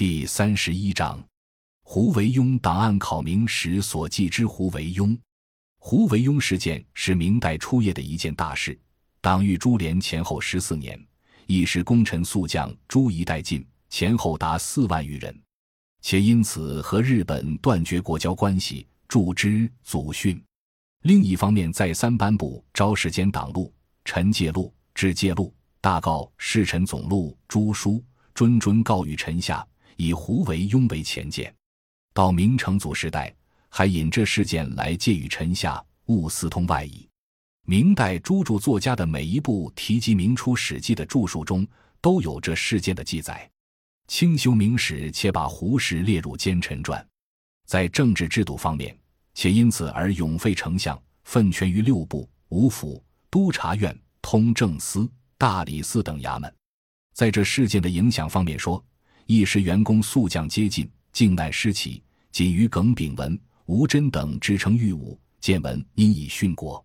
第三十一章，胡惟庸档案考明史所记之胡惟庸。胡惟庸事件是明代初叶的一件大事。党御株连前后十四年，一时功臣宿将诸夷殆尽，前后达四万余人，且因此和日本断绝国交关系，助之祖训。另一方面，再三颁布昭世间党录、臣介录、致介录、大告侍臣总录诸书，谆谆告谕臣下，以胡惟庸为前见。到明成祖时代，还引这事件来借与臣下，勿私通外夷。明代诸著作家的每一部提及明初史记的著述中，都有这事件的记载。清修明史，且把胡适列入奸臣传。在政治制度方面，且因此而永废丞相，分权于六部、五府、都察院、通政司、大理寺等衙门。在这事件的影响方面说，一时员工宿将接近，靖难失起，仅余耿炳文、吴真等支撑御武，见闻因以殉国。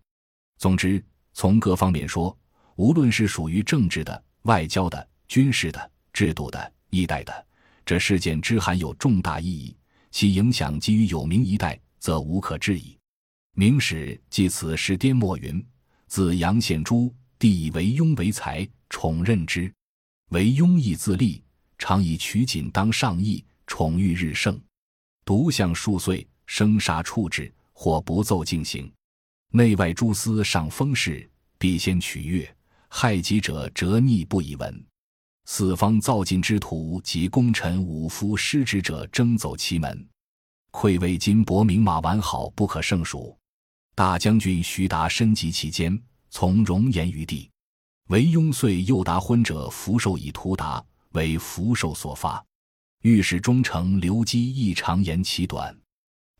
总之，从各方面说，无论是属于政治的、外交的、军事的、制度的、一代的，这事件之含有重大意义，其影响基于有名一代，则无可置疑。《明史》记此事颠墨云：“自杨献诸，帝以为庸为才，宠任之。为庸亦自立，常以取锦当上义，宠誉日盛。独相数岁，生杀处置，或不奏进行。”内外诸司上封事，必先取悦；害己者折逆不以闻。四方造进之徒及功臣武夫失职者，争走其门。愧为金帛名马完好不可胜数。大将军徐达身及其间，从容言于地。惟庸遂诱达昏者福寿以图达，为福寿所发。御史中丞刘基亦常言其短。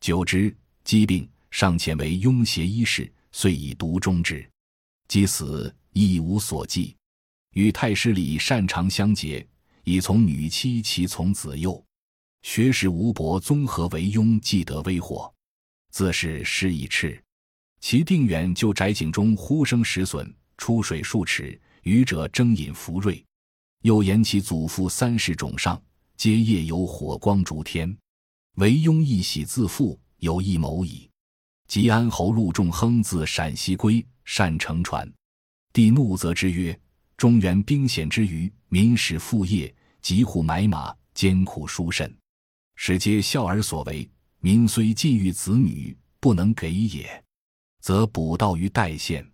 久之，疾病。尚且为庸邪医士，遂以毒终之。即死亦无所记。与太师李擅长相结，以从女妻，其从子幼。学识吴伯综合为庸，既得微火，自是失以赤。其定远就宅井中呼声石笋，出水数尺，愚者争饮福瑞。又言其祖父三世种上，皆夜有火光烛天。惟庸一喜自负，有一谋矣。吉安侯陆仲亨自陕西归，善乘船。帝怒责之曰：“中原兵险之余，民始复业，疾户买马，艰苦殊甚。使皆孝儿所为，民虽尽育子女，不能给也，则补道于代县。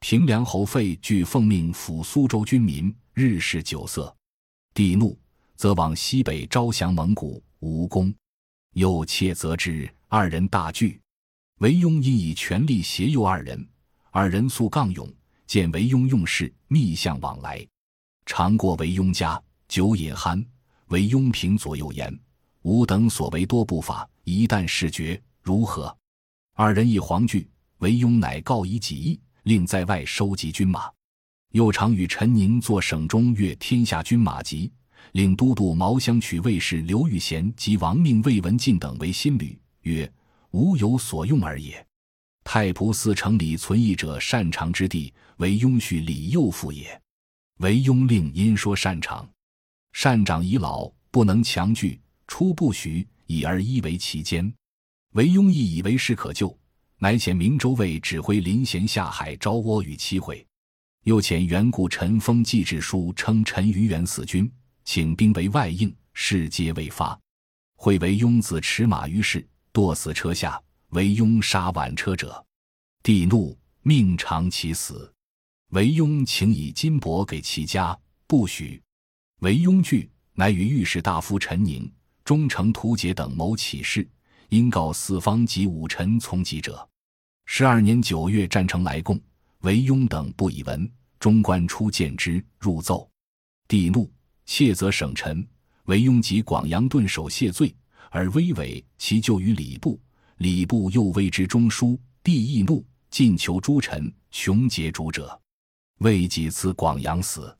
平凉侯费据奉命抚苏州军民，日食酒色。帝怒，则往西北招降蒙古，无功。又切责之，二人大惧。”韦庸因以权力胁诱二人，二人素刚勇，见韦庸用事，密相往来，常过韦庸家，酒饮酣。韦庸凭左右言：“吾等所为多不法，一旦事决，如何？”二人亦惶惧。韦庸乃告以己意，令在外收集军马，又常与陈宁作省中阅天下军马籍，令都督毛相取卫士刘玉贤及亡命魏文进等为新旅，曰。吾有所用而也。太仆寺城里存义者擅长之地，为雍婿李幼父也。为雍令因说擅长，善长已老，不能强拒，出不许，以而依为其监。为雍亦以为事可救，乃遣明州卫指挥林贤下海招倭与期会，又遣远古陈封祭制书，称陈余元死军，请兵为外应，事皆未发。会为雍子持马于市。堕死车下，为庸杀挽车者，帝怒，命偿其死。为庸请以金帛给其家，不许。为庸惧，乃与御史大夫陈宁、忠诚图杰等谋起事，因告四方及武臣从疾者。十二年九月，战成来贡，为庸等不以闻。中官初见之，入奏。帝怒，切责省臣。为庸及广阳顿首谢罪。而威伟其就于礼部，礼部又谓之中书。帝亦怒，进求诸臣，穷竭主者。未几次广阳死，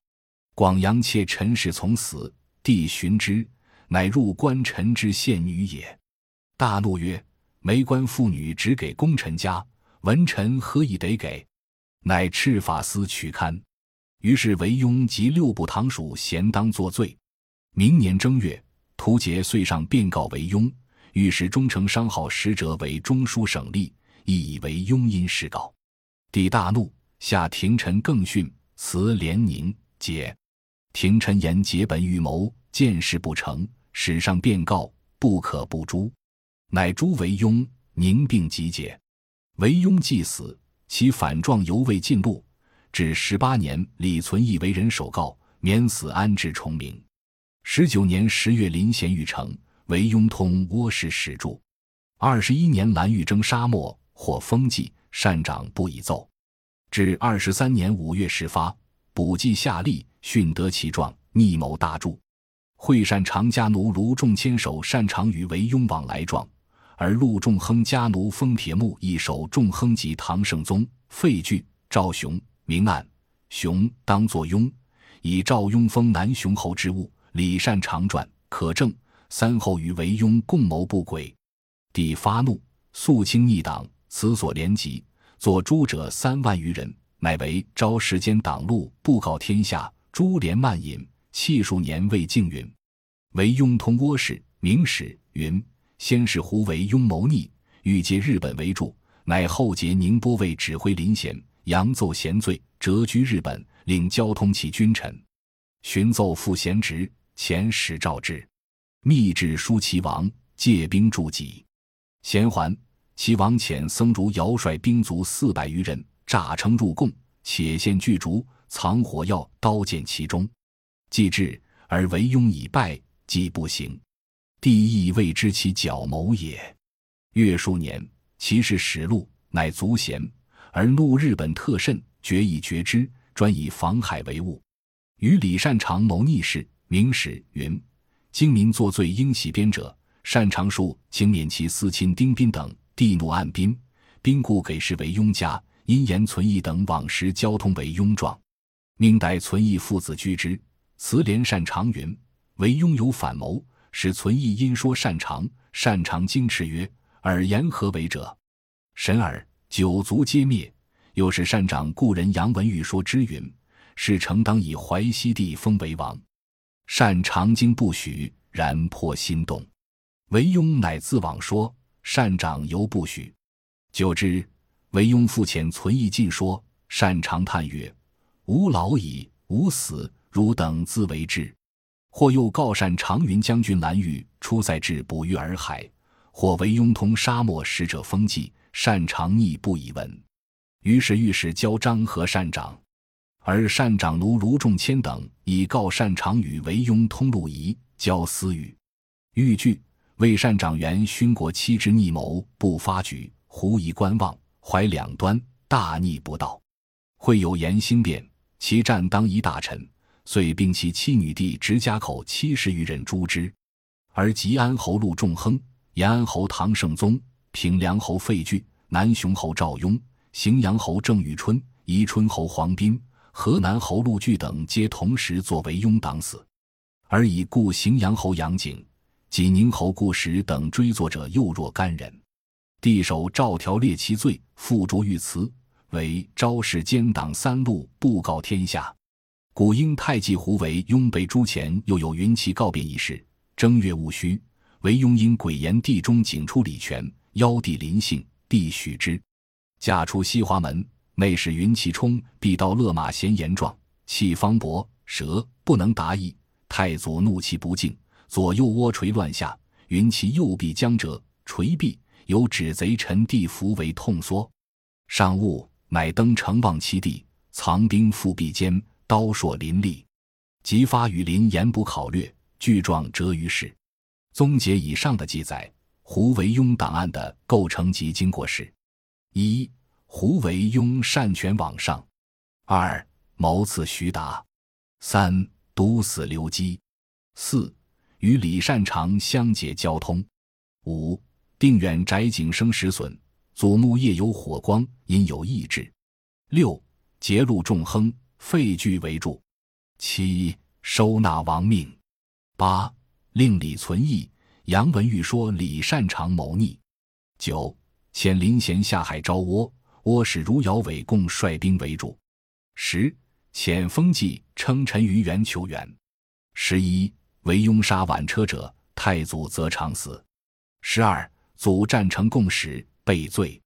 广阳妾陈氏从死，帝寻之，乃入官臣之献女也。大怒曰：“没官妇女只给功臣家，文臣何以得给？”乃敕法司取刊。于是韦庸及六部堂属咸当作罪。明年正月。图杰遂上便告韦庸，御史中丞商号使者为中书省吏，亦以为庸因事告。帝大怒，下廷臣更训，辞连宁解。廷臣言结本预谋，见事不成，史上便告，不可不诛。乃诛韦庸，宁并集结。韦庸既死，其反状犹未尽录。至十八年，李存义为人首告，免死安置崇明。十九年十月，临咸玉城，韦雍通窝氏始著。二十一年，蓝玉征沙漠，获封记，善长不以奏。至二十三年五月始发，补记下吏，训得其状，逆谋大著。会善长家奴卢仲谦守擅长与韦雍往来状，而陆仲亨家奴封铁木亦守仲亨及唐圣宗废具赵雄。明暗，雄当作雍，以赵雍封南雄侯之物。李善长传可证，三后与韦雍共谋不轨。帝发怒，肃清逆党，此所连集，作诛者三万余人，乃为昭时间党录，布告天下。株连漫引，气数年未静允。韦雍通倭事，明史云：先是胡惟庸谋逆，欲借日本为助，乃后结宁波卫指挥林贤。扬奏贤罪，谪居日本，领交通其君臣。寻奏复贤职，遣使召之，密旨书齐王，借兵助己。贤还，齐王遣僧孺尧率兵卒四百余人，诈称入贡，且献巨竹，藏火药、刀剑其中。既至，而惟庸已败，既不行，帝亦未知其狡谋也。越数年，其事始露，乃足贤。而怒日本特甚，决以绝之，专以防海为务。与李善长谋逆事，明史云：精民作罪应洗鞭者，善长数请免其私亲丁宾等。帝怒按宾，宾故给事为雍家，因言存义等往时交通为雍状，命代存义父子居之。慈连善长云：为雍有反谋，使存义因说善长，善长惊斥曰：“尔言何为者？”神耳。九族皆灭，又是善长故人杨文玉说之云：“是诚当以淮西地封为王。”善长经不许，然颇心动。韦雍乃自往说，善长犹不许。久之，韦雍复遣存义进说，善长叹曰：“吾老矣，吾死，汝等自为之。”或又告善长云将军蓝玉出塞至捕鱼洱海，或为雍通沙漠使者封记。擅长逆不以闻，于是御史交张和善长，而善长奴卢仲谦等以告善长与为雍通路仪交私语，欲拒为善长原勋国妻之逆谋不发举，狐疑观望，怀两端，大逆不道。会有言兴变，其战当一大臣，遂并其妻女弟直家口七十余人诛之，而吉安侯陆仲亨、延安侯唐圣宗。平凉侯费聚、南雄侯赵雍、荥阳侯郑宇春、宜春侯黄斌、河南侯陆据等，皆同时作为拥党死，而以故荥阳侯杨景、济宁侯顾实等追作者，又若干人。帝首诏条列其罪，附着御词，为昭示奸党三路，布告天下。古英太纪胡惟庸被诛前，又有云骑告别一事。正月戊戌，惟庸因诡言地中景出礼泉。邀帝临幸，帝许之。嫁出西华门，内侍云其冲必到勒马咸言状，气方伯舌不能达意。太祖怒气不敬，左右窝垂乱下。云其右臂将折，垂臂有指贼臣地伏为痛缩。上悟，乃登城望其地，藏兵复壁间，刀槊林立，即发于林言不考略，具状折于世。宗解以上的记载。胡惟庸档案的构成及经过是：一、胡惟庸擅权往上；二、谋刺徐达；三、毒死刘基；四、与李善长相结交通；五、定远宅井生石笋，祖墓夜有火光，因有异志；六、劫路众亨，废具为助；七、收纳亡命；八、令李存义。杨文玉说李善长谋逆，九遣林贤下海招倭，倭使如姚伟共率兵为主。十遣封记称臣于元求援。十一为拥杀挽车者，太祖则长死。十二，祖战成共使被罪。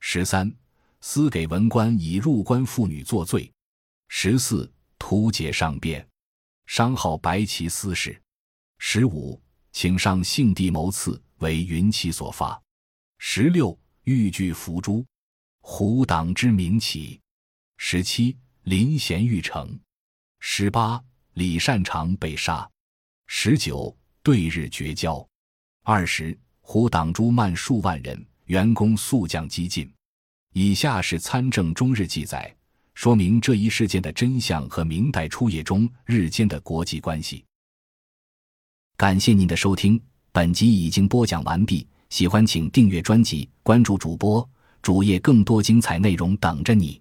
十三，私给文官以入关妇女作罪。十四，图解上变，商号白旗司事。十五，请上幸地谋刺，为云骑所发。十六，欲拒伏诛，胡党之名起。十七，临咸欲成。十八，李善长被杀。十九，对日绝交。二十，胡党诛慢数万人，员工速将激进。以下是参政中日记载，说明这一事件的真相和明代初叶中日间的国际关系。感谢您的收听，本集已经播讲完毕。喜欢请订阅专辑，关注主播主页，更多精彩内容等着你。